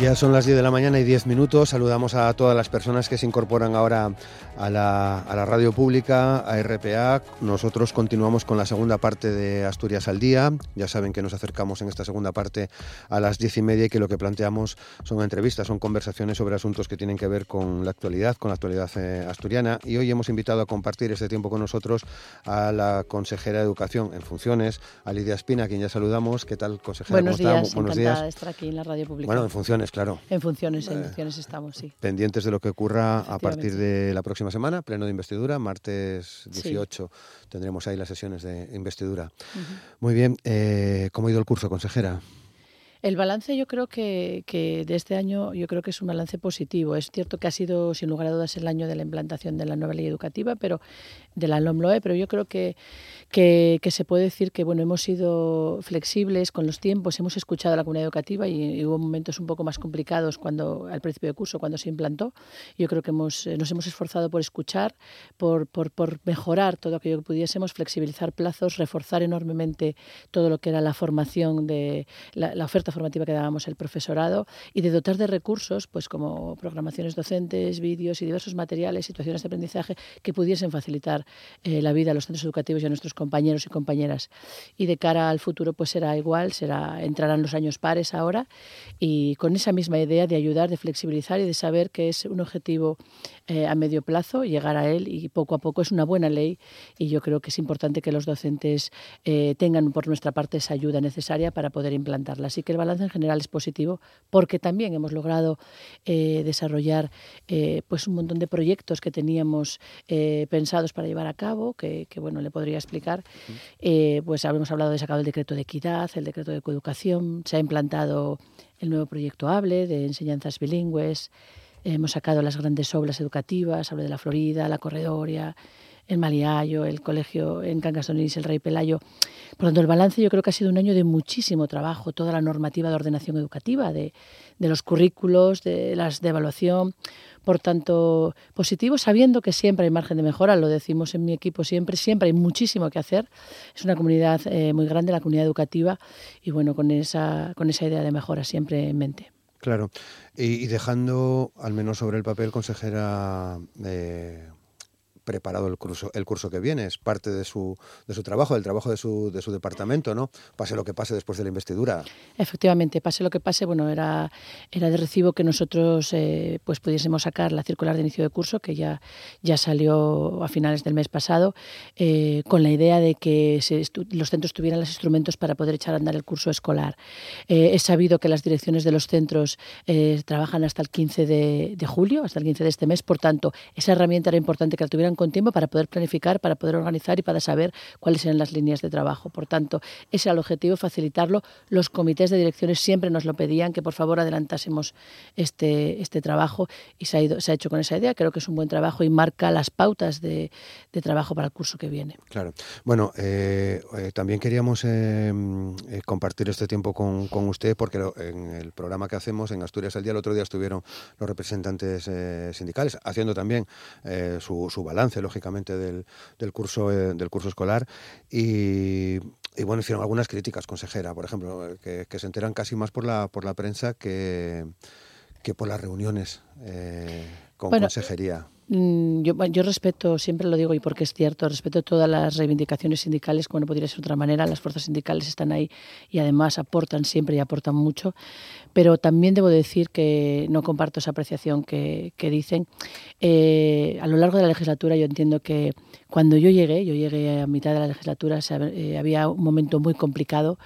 Ya son las 10 de la mañana y 10 minutos. Saludamos a todas las personas que se incorporan ahora a la, a la, radio pública, a RPA. Nosotros continuamos con la segunda parte de Asturias al Día. Ya saben que nos acercamos en esta segunda parte a las 10 y media y que lo que planteamos son entrevistas, son conversaciones sobre asuntos que tienen que ver con la actualidad, con la actualidad eh, asturiana. Y hoy hemos invitado a compartir este tiempo con nosotros a la consejera de Educación en funciones, a Lidia Espina, a quien ya saludamos. ¿Qué tal, consejera? Buenos días, Buenos días. de estar aquí en la radio pública. Bueno, en funciones claro. En funciones, en funciones estamos, sí. Pendientes de lo que ocurra a partir de la próxima semana, pleno de investidura, martes 18 tendremos ahí las sesiones de investidura. Muy bien, eh, ¿cómo ha ido el curso, consejera? El balance yo creo que, que, de este año yo creo que es un balance positivo. Es cierto que ha sido sin lugar a dudas el año de la implantación de la nueva ley educativa, pero de la LOMLOE, pero yo creo que, que, se puede decir que bueno hemos sido flexibles con los tiempos, hemos escuchado a la comunidad educativa y, hubo momentos un poco más complicados cuando al principio de curso cuando se implantó. Yo creo que hemos, eh, nos hemos esforzado por escuchar, por, por, por mejorar todo aquello que pudiésemos, flexibilizar plazos, reforzar enormemente todo lo que era la formación de la, la oferta formativa que dábamos el profesorado y de dotar de recursos, pues como programaciones docentes, vídeos y diversos materiales, situaciones de aprendizaje que pudiesen facilitar eh, la vida a los centros educativos y a nuestros compañeros y compañeras. Y de cara al futuro, pues será igual, será entrarán los años pares ahora y con esa misma idea de ayudar, de flexibilizar y de saber que es un objetivo eh, a medio plazo, llegar a él y poco a poco es una buena ley y yo creo que es importante que los docentes eh, tengan por nuestra parte esa ayuda necesaria para poder implantarla. Así que el balance en general es positivo porque también hemos logrado eh, desarrollar pues un montón de proyectos que teníamos pensados para llevar a cabo, que, bueno, le podría explicar. pues hemos hablado de sacado el decreto de equidad, el decreto de coeducación, se ha implantado el nuevo proyecto HABLE de enseñanzas bilingües, Hemos sacado las grandes obras educativas, hablo de la Florida, la Corredoria, el Maliayo, el colegio en Cangasonís, el Rey Pelayo. Por lo tanto, el balance yo creo que ha sido un año de muchísimo trabajo, toda la normativa de ordenación educativa, de, los currículos, de las de evaluación. Por tanto, positivo, sabiendo que siempre hay margen de mejora, lo decimos en mi equipo siempre, siempre hay muchísimo que hacer. Es una comunidad eh, muy grande, la comunidad educativa, y bueno, con esa, con esa idea de mejora siempre en mente. Claro, y, dejando al menos sobre el papel, consejera, eh, preparado el curso, el curso que viene, es parte de su, de su trabajo, del trabajo de su, de su departamento, ¿no? Pase lo que pase después de la investidura. Efectivamente, pase lo que pase, bueno, era, era de recibo que nosotros eh, pues pudiésemos sacar la circular de inicio de curso, que ya, ya salió a finales del mes pasado, eh, con la idea de que los centros tuvieran los instrumentos para poder echar a andar el curso escolar. Eh, he sabido que las direcciones de los centros trabajan hasta el 15 de, de julio, hasta el 15 de este mes, por tanto, esa herramienta era importante que la tuvieran con tiempo para poder planificar, para poder organizar y para saber cuáles eran las líneas de trabajo. Por tanto, ese era el objetivo, facilitarlo. Los comités de direcciones siempre nos lo pedían, que por favor adelantásemos este, este trabajo y se ha, ido, se ha hecho con esa idea. Creo que es un buen trabajo y marca las pautas de, de trabajo para el curso que viene. Claro. Bueno, eh, eh, también queríamos eh, compartir este tiempo con, con usted porque en el programa que hacemos en Asturias al Día, el otro día estuvieron los representantes sindicales haciendo también su, su balance lógicamente, del, del curso, eh, del curso escolar. Y, bueno, hicieron algunas críticas, consejera, por ejemplo, que, se enteran casi más por la, por la prensa que, que por las reuniones eh, con consejería. Mm, yo, yo, respeto, siempre lo digo y porque es cierto, respeto todas las reivindicaciones sindicales, como no podría ser de otra manera, las fuerzas sindicales están ahí y además aportan siempre y aportan mucho, pero también debo decir que no comparto esa apreciación que, que dicen. Eh, a lo largo de la legislatura yo entiendo que cuando yo llegué, yo llegué a mitad de la legislatura, eh, había un momento muy complicado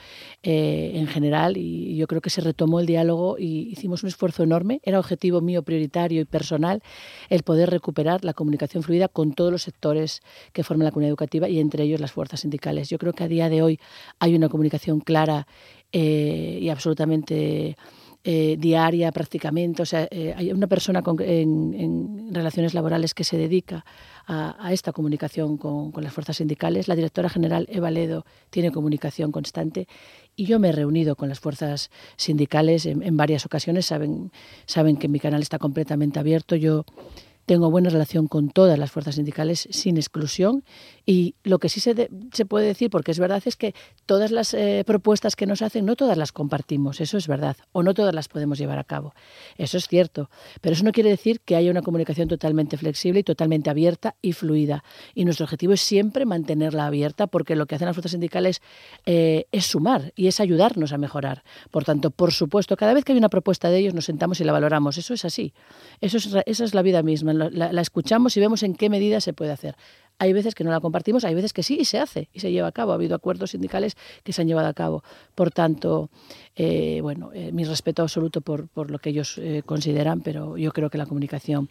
eh, en general y yo creo que se retomó el diálogo y hicimos un esfuerzo enorme, era objetivo mío prioritario y personal el poder recuperar recuperar la comunicación fluida con todos los sectores que forman la comunidad educativa y entre ellos las fuerzas sindicales. Yo creo que a día de hoy hay una comunicación clara eh, y absolutamente eh, diaria prácticamente. O sea, eh, hay una persona en, relaciones laborales que se dedica a, esta comunicación con, las fuerzas sindicales. La directora general Eva Ledo tiene comunicación constante y yo me he reunido con las fuerzas sindicales en, en varias ocasiones. Saben, saben que mi canal está completamente abierto. Yo tengo buena relación con todas las fuerzas sindicales sin exclusión y lo que sí se, se puede decir, porque es verdad, es que todas las eh, propuestas que nos hacen, no todas las compartimos, eso es verdad, o no todas las podemos llevar a cabo. Eso es cierto, pero eso no quiere decir que haya una comunicación totalmente flexible y totalmente abierta y fluida. Y nuestro objetivo es siempre mantenerla abierta porque lo que hacen las fuerzas sindicales eh, es sumar y es ayudarnos a mejorar. Por tanto, por supuesto, cada vez que hay una propuesta de ellos nos sentamos y la valoramos. Eso es así. Eso es, esa es la vida misma la, escuchamos y vemos en qué medida se puede hacer. Hay veces que no la compartimos, hay veces que sí y se hace y se lleva a cabo. Ha habido acuerdos sindicales que se han llevado a cabo. Por tanto, eh, bueno, eh, mi respeto absoluto por, por lo que ellos eh, consideran, pero yo creo que la comunicación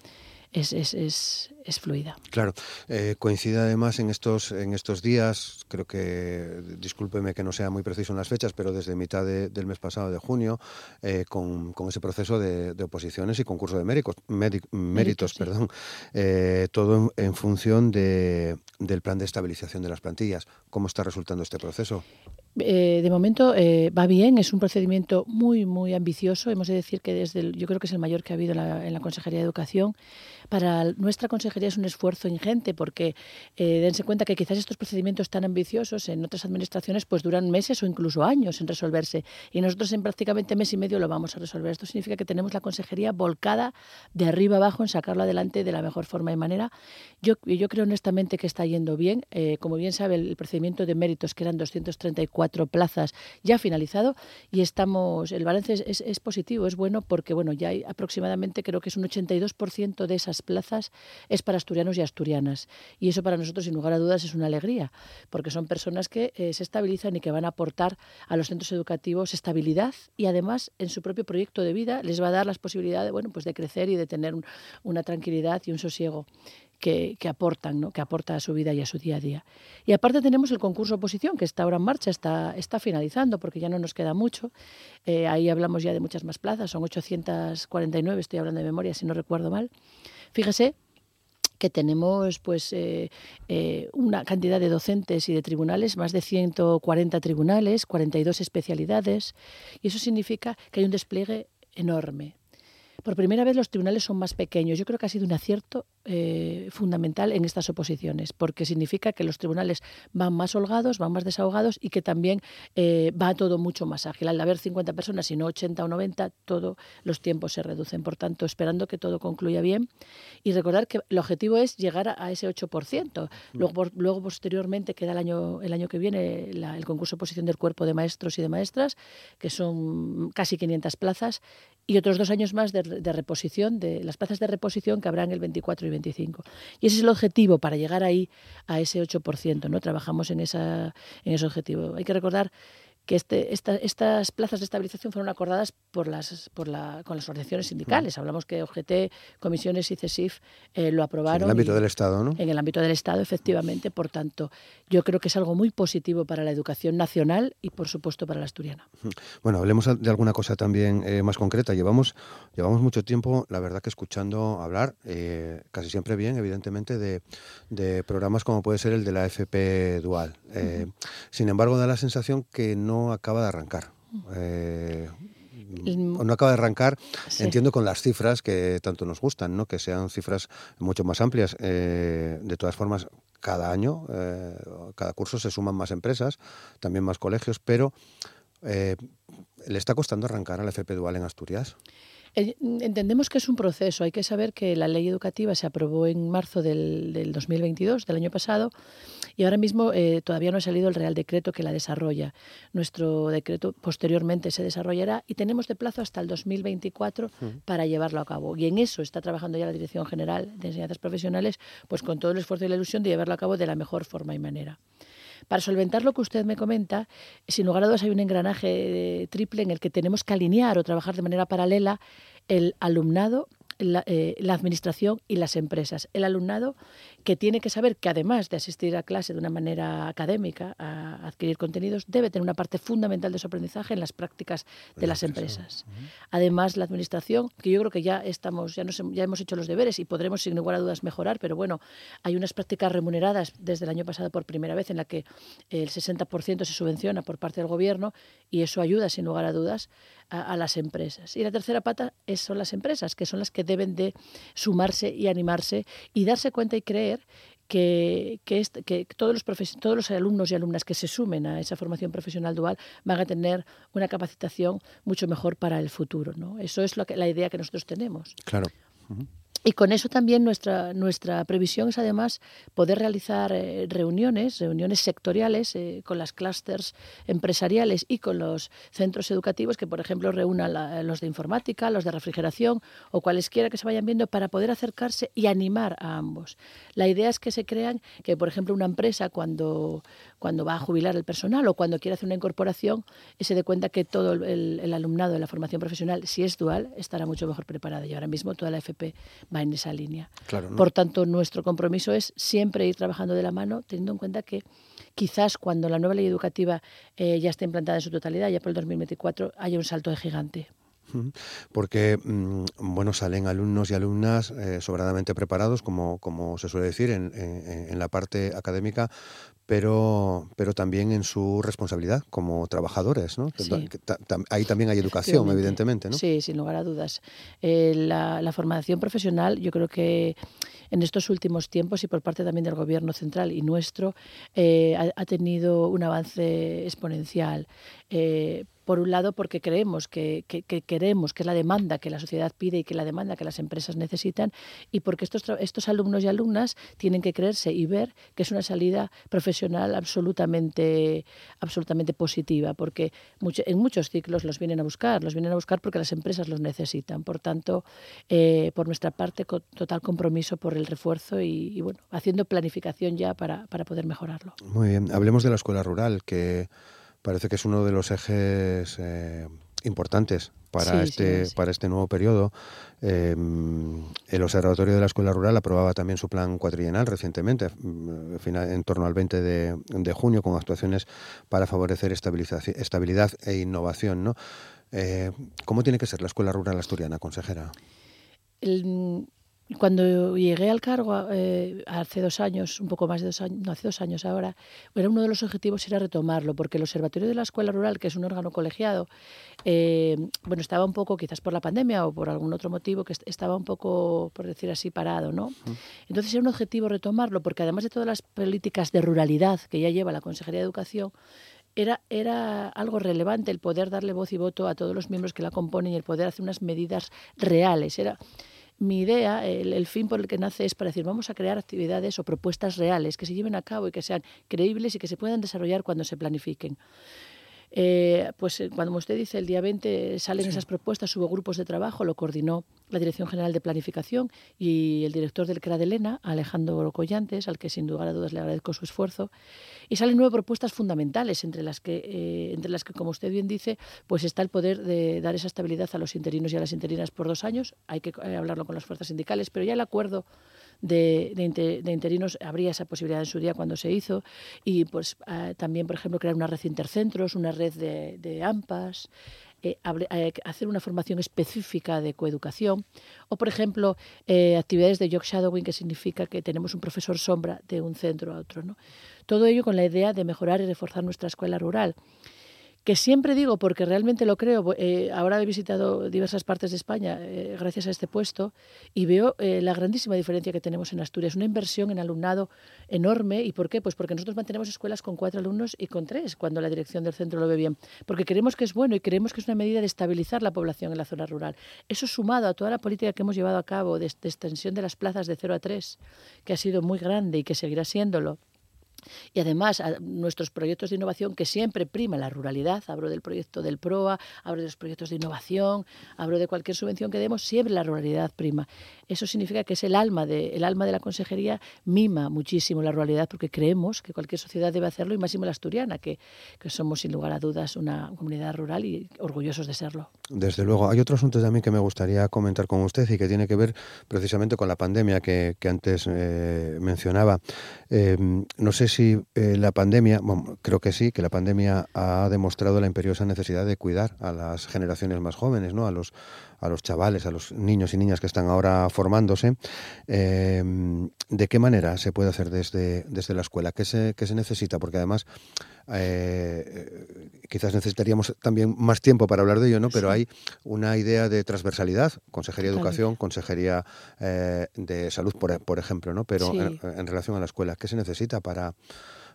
es, es, es, es fluida. Claro, eh, coincide además en estos, en estos días, creo que, discúlpeme que no sea muy preciso en las fechas, pero desde mitad del mes pasado de junio, eh, con, con, ese proceso de, oposiciones y concurso de méritos, méritos, perdón, eh, todo en, función de, del plan de estabilización de las plantillas. ¿Cómo está resultando este proceso? De momento va bien, es un procedimiento muy, muy ambicioso. Hemos de decir que desde yo creo que es el mayor que ha habido en la, en la Consejería de Educación. Para nuestra consejería es un esfuerzo ingente porque eh, dense cuenta que quizás estos procedimientos tan ambiciosos en otras administraciones pues duran meses o incluso años en resolverse y nosotros en prácticamente mes y medio lo vamos a resolver. Esto significa que tenemos la consejería volcada de arriba abajo en sacarlo adelante de la mejor forma y manera. Yo, yo creo honestamente que está yendo bien. Eh, como bien sabe, el, procedimiento de méritos, que eran 234 plazas, ya finalizado y estamos, el balance es, es positivo, es bueno porque bueno, ya hay aproximadamente creo que es un 82% de esas plazas es para asturianos y asturianas. Y eso para nosotros, sin lugar a dudas, es una alegría, porque son personas que eh, se estabilizan y que van a aportar a los centros educativos estabilidad y además en su propio proyecto de vida les va a dar las posibilidades bueno, pues de crecer y de tener una tranquilidad y un sosiego que, aportan, ¿no? que aporta a su vida y a su día a día. Y aparte tenemos el concurso oposición, que está ahora en marcha, está, está finalizando, porque ya no nos queda mucho. Eh, ahí hablamos ya de muchas más plazas, son 849, estoy hablando de memoria, si no recuerdo mal. Fíjese que tenemos pues eh, eh, una cantidad de docentes y de tribunales, más de 140 tribunales, 42 especialidades, y eso significa que hay un despliegue enorme. Por primera vez los tribunales son más pequeños. Yo creo que ha sido un acierto eh, fundamental en estas oposiciones, porque significa que los tribunales van más holgados, van más desahogados y que también eh, va todo mucho más ágil. Al haber 50 personas y no 80 o 90, todos los tiempos se reducen. Por tanto, esperando que todo concluya bien y recordar que el objetivo es llegar a, ese 8%. Mm. Luego, luego posteriormente queda el año, el año que viene el concurso de oposición del cuerpo de maestros y de maestras, que son casi 500 plazas, y otros dos años más de, reposición, de las plazas de reposición que habrán el 24 y 25. Y ese es el objetivo para llegar ahí a ese 8%, ¿no? Trabajamos en, esa, en ese objetivo. Hay que recordar que este, estas plazas de estabilización fueron acordadas por las, por la, con las organizaciones sindicales. Hablamos que OGT, comisiones y CESIF eh, lo aprobaron. en el ámbito del Estado, ¿no? En el ámbito del Estado, efectivamente. Por tanto, yo creo que es algo muy positivo para la educación nacional y, por supuesto, para la asturiana. Bueno, hablemos de alguna cosa también eh, más concreta. Llevamos, llevamos mucho tiempo, la verdad, que escuchando hablar, eh, casi siempre bien, evidentemente, de, de, programas como puede ser el de la FP Dual. Sin embargo, da la sensación que no no acaba de arrancar. Eh, no acaba de arrancar, entiendo con las cifras que tanto nos gustan, ¿no? que sean cifras mucho más amplias. Eh, de todas formas, cada año, eh, cada curso se suman más empresas, también más colegios, pero ¿le está costando arrancar al FP Dual en Asturias? Eh, entendemos que es un proceso. Hay que saber que la ley educativa se aprobó en marzo del, del 2022, del año pasado, y ahora mismo eh, todavía no ha salido el Real Decreto que la desarrolla. Nuestro decreto posteriormente se desarrollará y tenemos de plazo hasta el 2024 para llevarlo a cabo. Y en eso está trabajando ya la Dirección General de Enseñanzas Profesionales, pues con todo el esfuerzo y la ilusión de llevarlo a cabo de la mejor forma y manera. Para solventar lo que usted me comenta, sin lugar a dudas hay un engranaje triple en el que tenemos que alinear o trabajar de manera paralela el alumnado la, administración y las empresas. El alumnado que tiene que saber que además de asistir a clase de una manera académica, a adquirir contenidos, debe tener una parte fundamental de su aprendizaje en las prácticas de las empresas. Además, la administración, que yo creo que ya estamos, ya, nos, ya hemos hecho los deberes y podremos sin lugar a dudas mejorar, pero bueno, hay unas prácticas remuneradas desde el año pasado por primera vez en la que el 60% se subvenciona por parte del gobierno y eso ayuda sin lugar a dudas a, las empresas. Y la tercera pata es, son las empresas, que son las que deben de sumarse y animarse y darse cuenta y creer que, que, que, todos, los todos los alumnos y alumnas que se sumen a esa formación profesional dual van a tener una capacitación mucho mejor para el futuro. ¿no? Eso es lo que, la idea que nosotros tenemos. Claro. Y con eso también nuestra, nuestra previsión es además poder realizar eh, reuniones, reuniones sectoriales eh, con las clústeres empresariales y con los centros educativos que, por ejemplo, reúnan los de informática, los de refrigeración o cualesquiera que se vayan viendo para poder acercarse y animar a ambos. La idea es que se crean que, por ejemplo, una empresa cuando, cuando va a jubilar el personal o cuando quiere hacer una incorporación, se dé cuenta que todo el, alumnado de la formación profesional, si es dual, estará mucho mejor preparado. Y ahora mismo toda la FP va en esa línea. Por tanto, nuestro compromiso es siempre ir trabajando de la mano, teniendo en cuenta que quizás cuando la nueva ley educativa eh, ya esté implantada en su totalidad, ya por el 2024, haya un salto de gigante porque mm, bueno salen alumnos y alumnas eh, sobradamente preparados como, como se suele decir en, en, la parte académica pero, pero también en su responsabilidad como trabajadores. ¿no? ahí también hay educación, evidentemente. ¿no? Sí, sin lugar a dudas. Eh, la, la, formación profesional, yo creo que en estos últimos tiempos y por parte también del Gobierno central y nuestro, eh, ha, ha, tenido un avance exponencial. Eh, por un lado porque creemos que, queremos, que es la demanda que la sociedad pide y que la demanda que las empresas necesitan, y porque estos, estos alumnos y alumnas tienen que creerse y ver que es una salida profesional absolutamente, absolutamente positiva, porque en muchos ciclos los vienen a buscar, los vienen a buscar porque las empresas los necesitan. Por tanto, eh, por nuestra parte, total compromiso por el refuerzo y, bueno, haciendo planificación ya para, para poder mejorarlo. Muy bien, hablemos de la escuela rural, que parece que es uno de los ejes eh, importantes para este para este nuevo periodo. Em, el Observatorio de la Escuela Rural aprobaba también su plan cuatrienal recientemente, mm, en torno al 20 de, junio, con actuaciones para favorecer estabilidad e innovación. ¿no? Eh, ¿Cómo tiene que ser la Escuela Rural Asturiana, consejera? El, cuando llegué al cargo eh, hace dos años, un poco más de dos años, no, hace dos años ahora, era uno de los objetivos era retomarlo, porque el Observatorio de la Escuela Rural, que es un órgano colegiado, eh, bueno, estaba un poco, quizás por la pandemia o por algún otro motivo, que estaba un poco, por decir así, parado, ¿no? Entonces era un objetivo retomarlo, porque además de todas las políticas de ruralidad que ya lleva la Consejería de Educación, era, era algo relevante el poder darle voz y voto a todos los miembros que la componen y el poder hacer unas medidas reales. Era, mi idea, el, fin por el que nace es para decir, vamos a crear actividades o propuestas reales que se lleven a cabo y que sean creíbles y que se puedan desarrollar cuando se planifiquen. Eh, pues eh, cuando usted dice el día 20 salen esas propuestas, hubo grupos de trabajo, lo coordinó la Dirección General de Planificación y el director del CRA de Elena, Alejandro Collantes, al que sin duda a dudas le agradezco su esfuerzo. Y salen nueve propuestas fundamentales, entre las que, eh, entre las que como usted bien dice, pues está el poder de dar esa estabilidad a los interinos y a las interinas por dos años. Hay que hablarlo con las fuerzas sindicales, pero ya el acuerdo de, de, interinos habría esa posibilidad en su día cuando se hizo y pues ah, también por ejemplo crear una red intercentros una red de, de AMPAs eh, eh, hacer una formación específica de coeducación o, por ejemplo, eh, actividades de job shadowing, que significa que tenemos un profesor sombra de un centro a otro. ¿no? Todo ello con la idea de mejorar y reforzar nuestra escuela rural que siempre digo, porque realmente lo creo, eh, ahora he visitado diversas partes de España eh, gracias a este puesto y veo eh, la grandísima diferencia que tenemos en Asturias, una inversión en alumnado enorme. ¿Y por qué? Pues porque nosotros mantenemos escuelas con cuatro alumnos y con tres, cuando la dirección del centro lo ve bien, porque creemos que es bueno y creemos que es una medida de estabilizar la población en la zona rural. Eso sumado a toda la política que hemos llevado a cabo de, extensión de las plazas de 0 a 3, que ha sido muy grande y que seguirá siéndolo y además nuestros proyectos de innovación que siempre prima la ruralidad, hablo del proyecto del PROA, hablo de los proyectos de innovación, hablo de cualquier subvención que demos, siempre la ruralidad prima. Eso significa que es el alma de, el alma de la consejería, mima muchísimo la ruralidad porque creemos que cualquier sociedad debe hacerlo y máximo la asturiana, que, que somos sin lugar a dudas una comunidad rural y orgullosos de serlo. Desde luego, hay otro asunto también que me gustaría comentar con usted y que tiene que ver precisamente con la pandemia que, que antes eh, mencionaba. Eh, no sé si eh, la pandemia, bueno, creo que sí, que la pandemia ha demostrado la imperiosa necesidad de cuidar a las generaciones más jóvenes, ¿no? A los a los chavales, a los niños y niñas que están ahora formándose. Eh, ¿De qué manera se puede hacer desde, desde la escuela? ¿Qué se, qué se necesita? Porque además eh, quizás necesitaríamos también más tiempo para hablar de ello, ¿no? Pero hay una idea de transversalidad, Consejería de Educación, Consejería de Salud, por, por, ejemplo, ¿no? Pero en, en relación a la escuela, ¿qué se necesita para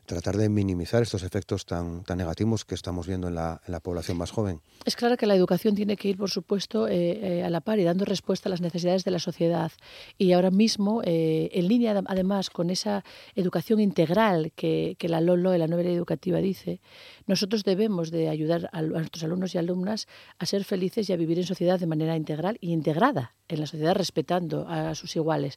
tratar de minimizar estos efectos tan, tan negativos que estamos viendo en la, en la población más joven. Es claro que la educación tiene que ir, por supuesto, eh, eh, a la par y dando respuesta a las necesidades de la sociedad. Y ahora mismo, eh, en línea además con esa educación integral que, que la LOLO, la novela educativa, dice, nosotros debemos de ayudar a, a nuestros alumnos y alumnas a ser felices y a vivir en sociedad de manera integral y integrada en la sociedad respetando a sus iguales.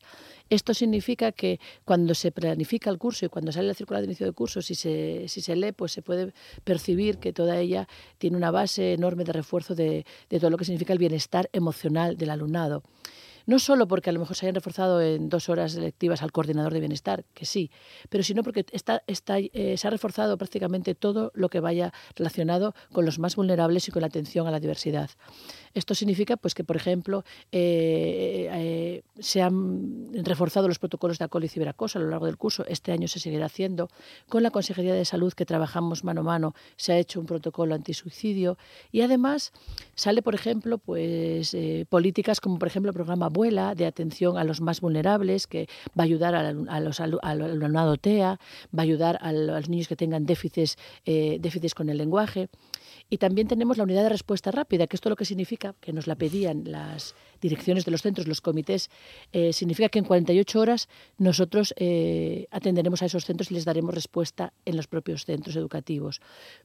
Esto significa que cuando se planifica el curso y cuando sale la circular de inicio de curso, si se, si se lee, pues se puede percibir que toda ella tiene una base enorme de refuerzo de, todo lo que significa el bienestar emocional del alumnado no solo porque a lo mejor se hayan reforzado en dos horas lectivas al coordinador de bienestar, que sí, pero sino porque eh, se ha reforzado prácticamente todo lo que vaya relacionado con los más vulnerables y con la atención a la diversidad. Esto significa pues, que, por ejemplo, eh, eh, se han reforzado los protocolos de acoso y ciberacoso a lo largo del curso. Este año se seguirá haciendo. Con la Consejería de Salud, que trabajamos mano a mano, se ha hecho un protocolo antisuicidio. Y además sale, por ejemplo, pues, políticas como, por ejemplo, el programa de atención a los más vulnerables, que va a ayudar a, los, al alumnado va a ayudar a los niños que tengan déficits, eh, déficits con el lenguaje. Y también tenemos la unidad de respuesta rápida, que esto lo que significa, que nos la pedían las direcciones de los centros, los comités, eh, significa que en 48 horas nosotros eh, atenderemos a esos centros y les daremos respuesta en los propios centros educativos.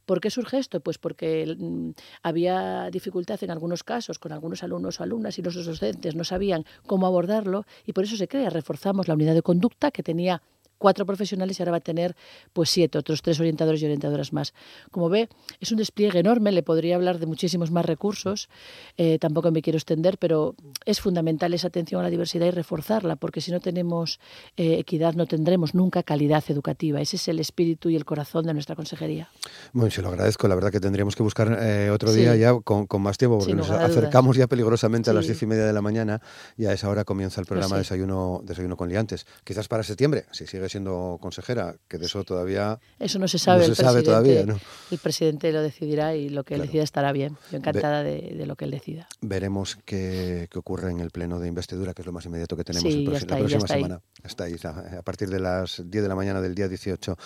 ¿Por qué surge esto? Pues porque mm, había dificultad en algunos casos con algunos alumnos o alumnas y los docentes no sabían cómo abordarlo y por eso se crea, reforzamos la unidad de conducta que tenía cuatro profesionales y ahora va a tener pues siete, otros tres orientadores y orientadoras más. Como ve, es un despliegue enorme, le podría hablar de muchísimos más recursos, eh, tampoco me quiero extender, pero es fundamental esa atención a la diversidad y reforzarla, porque si no tenemos eh, equidad no tendremos nunca calidad educativa. Ese es el espíritu y el corazón de nuestra consejería. Bueno, se lo agradezco, la verdad que tendríamos que buscar eh, otro día ya con, más tiempo, porque nos acercamos ya peligrosamente a las diez y media de la mañana y a esa hora comienza el programa pues Desayuno, Desayuno con Liantes. Quizás para septiembre, si sigue siendo consejera, que de eso todavía eso no se sabe, el sabe todavía. El presidente lo decidirá y lo que él decida estará bien. Yo encantada de, lo que él decida. Veremos qué, ocurre en el pleno de investidura, que es lo más inmediato que tenemos la próxima semana. Está ahí, a partir de las 10 de la mañana del día 18.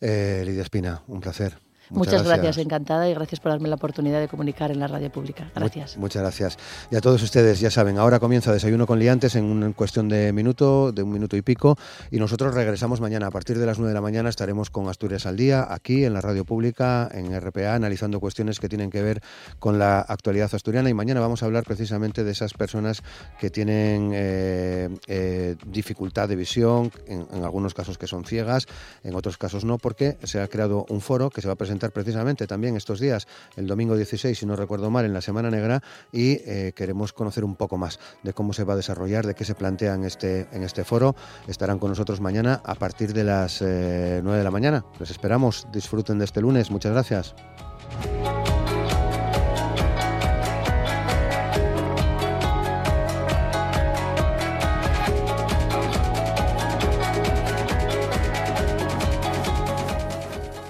Eh, Lidia Espina, un placer. Muchas, gracias. encantada y gracias por darme la oportunidad de comunicar en la radio pública. Gracias. muchas gracias. Y a todos ustedes, ya saben, ahora comienza Desayuno con Liantes en una cuestión de minuto, de un minuto y pico, y nosotros regresamos mañana. A partir de las 9 de la mañana estaremos con Asturias al Día, aquí en la radio pública, en RPA, analizando cuestiones que tienen que ver con la actualidad asturiana. Y mañana vamos a hablar precisamente de esas personas que tienen eh, eh, dificultad de visión, en, en algunos casos que son ciegas, en otros casos no, porque se ha creado un foro que se va a presentar precisamente también estos días, el domingo 16, si no recuerdo mal, en la Semana Negra, y eh, queremos conocer un poco más de cómo se va a desarrollar, de qué se plantea en este, en este foro. Estarán con nosotros mañana a partir de las 9 eh, de la mañana. Les esperamos, disfruten de este lunes. Muchas gracias.